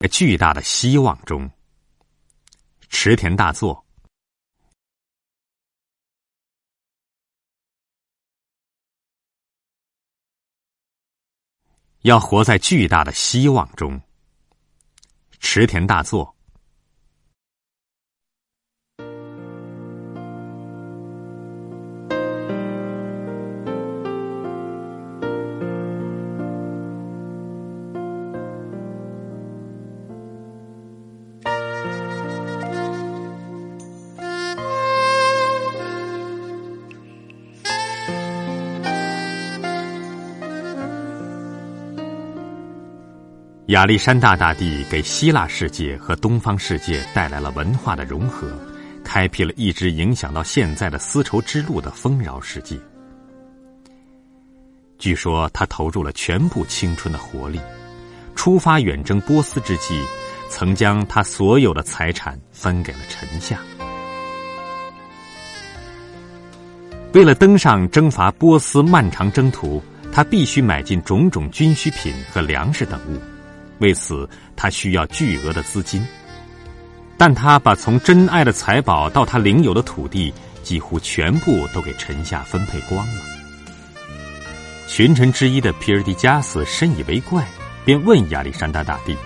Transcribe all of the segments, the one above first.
在巨大的希望中，池田大作。要活在巨大的希望中，池田大作。亚历山大大帝给希腊世界和东方世界带来了文化的融合，开辟了一直影响到现在的丝绸之路的丰饶世界。据说他投入了全部青春的活力，出发远征波斯之际，曾将他所有的财产分给了臣下。为了登上征伐波斯漫长征途，他必须买进种种军需品和粮食等物。为此，他需要巨额的资金，但他把从珍爱的财宝到他领有的土地，几乎全部都给臣下分配光了。群臣之一的皮尔迪加斯深以为怪，便问亚历山大大帝：“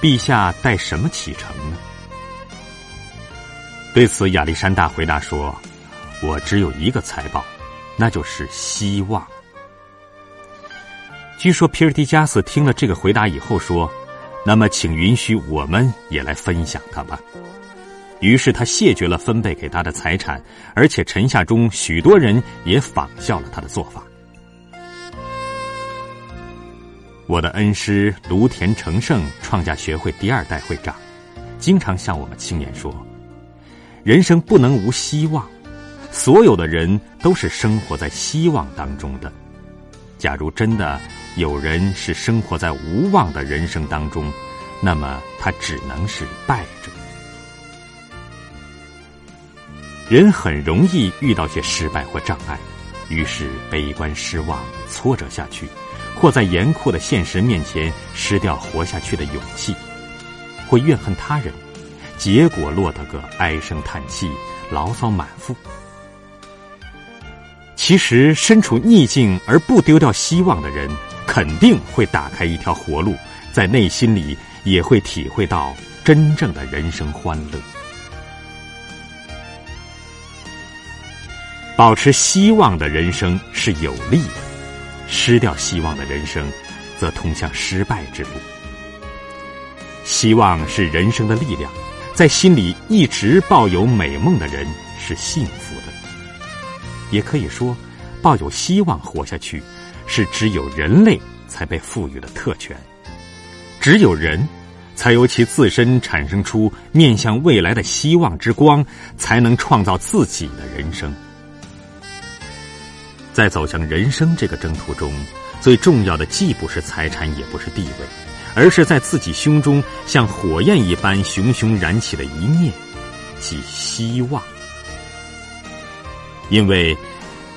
陛下带什么启程呢？”对此，亚历山大回答说：“我只有一个财宝，那就是希望。”据说皮尔迪加斯听了这个回答以后说：“那么，请允许我们也来分享它吧。”于是他谢绝了分配给他的财产，而且臣下中许多人也仿效了他的做法。我的恩师卢田成胜，创价学会第二代会长，经常向我们青年说：“人生不能无希望，所有的人都是生活在希望当中的。假如真的……”有人是生活在无望的人生当中，那么他只能是败者。人很容易遇到些失败或障碍，于是悲观、失望、挫折下去，或在严酷的现实面前失掉活下去的勇气，会怨恨他人，结果落得个唉声叹气、牢骚满腹。其实，身处逆境而不丢掉希望的人。肯定会打开一条活路，在内心里也会体会到真正的人生欢乐。保持希望的人生是有利的，失掉希望的人生，则通向失败之路。希望是人生的力量，在心里一直抱有美梦的人是幸福的。也可以说，抱有希望活下去。是只有人类才被赋予的特权，只有人，才由其自身产生出面向未来的希望之光，才能创造自己的人生。在走向人生这个征途中，最重要的既不是财产，也不是地位，而是在自己胸中像火焰一般熊熊燃起的一念，即希望。因为。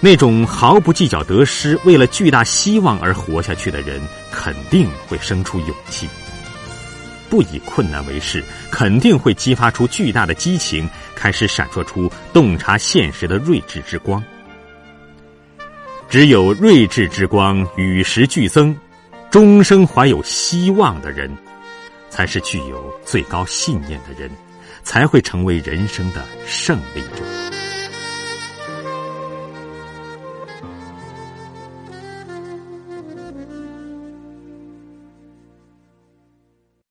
那种毫不计较得失，为了巨大希望而活下去的人，肯定会生出勇气；不以困难为事，肯定会激发出巨大的激情，开始闪烁出洞察现实的睿智之光。只有睿智之光与时俱增，终生怀有希望的人，才是具有最高信念的人，才会成为人生的胜利者。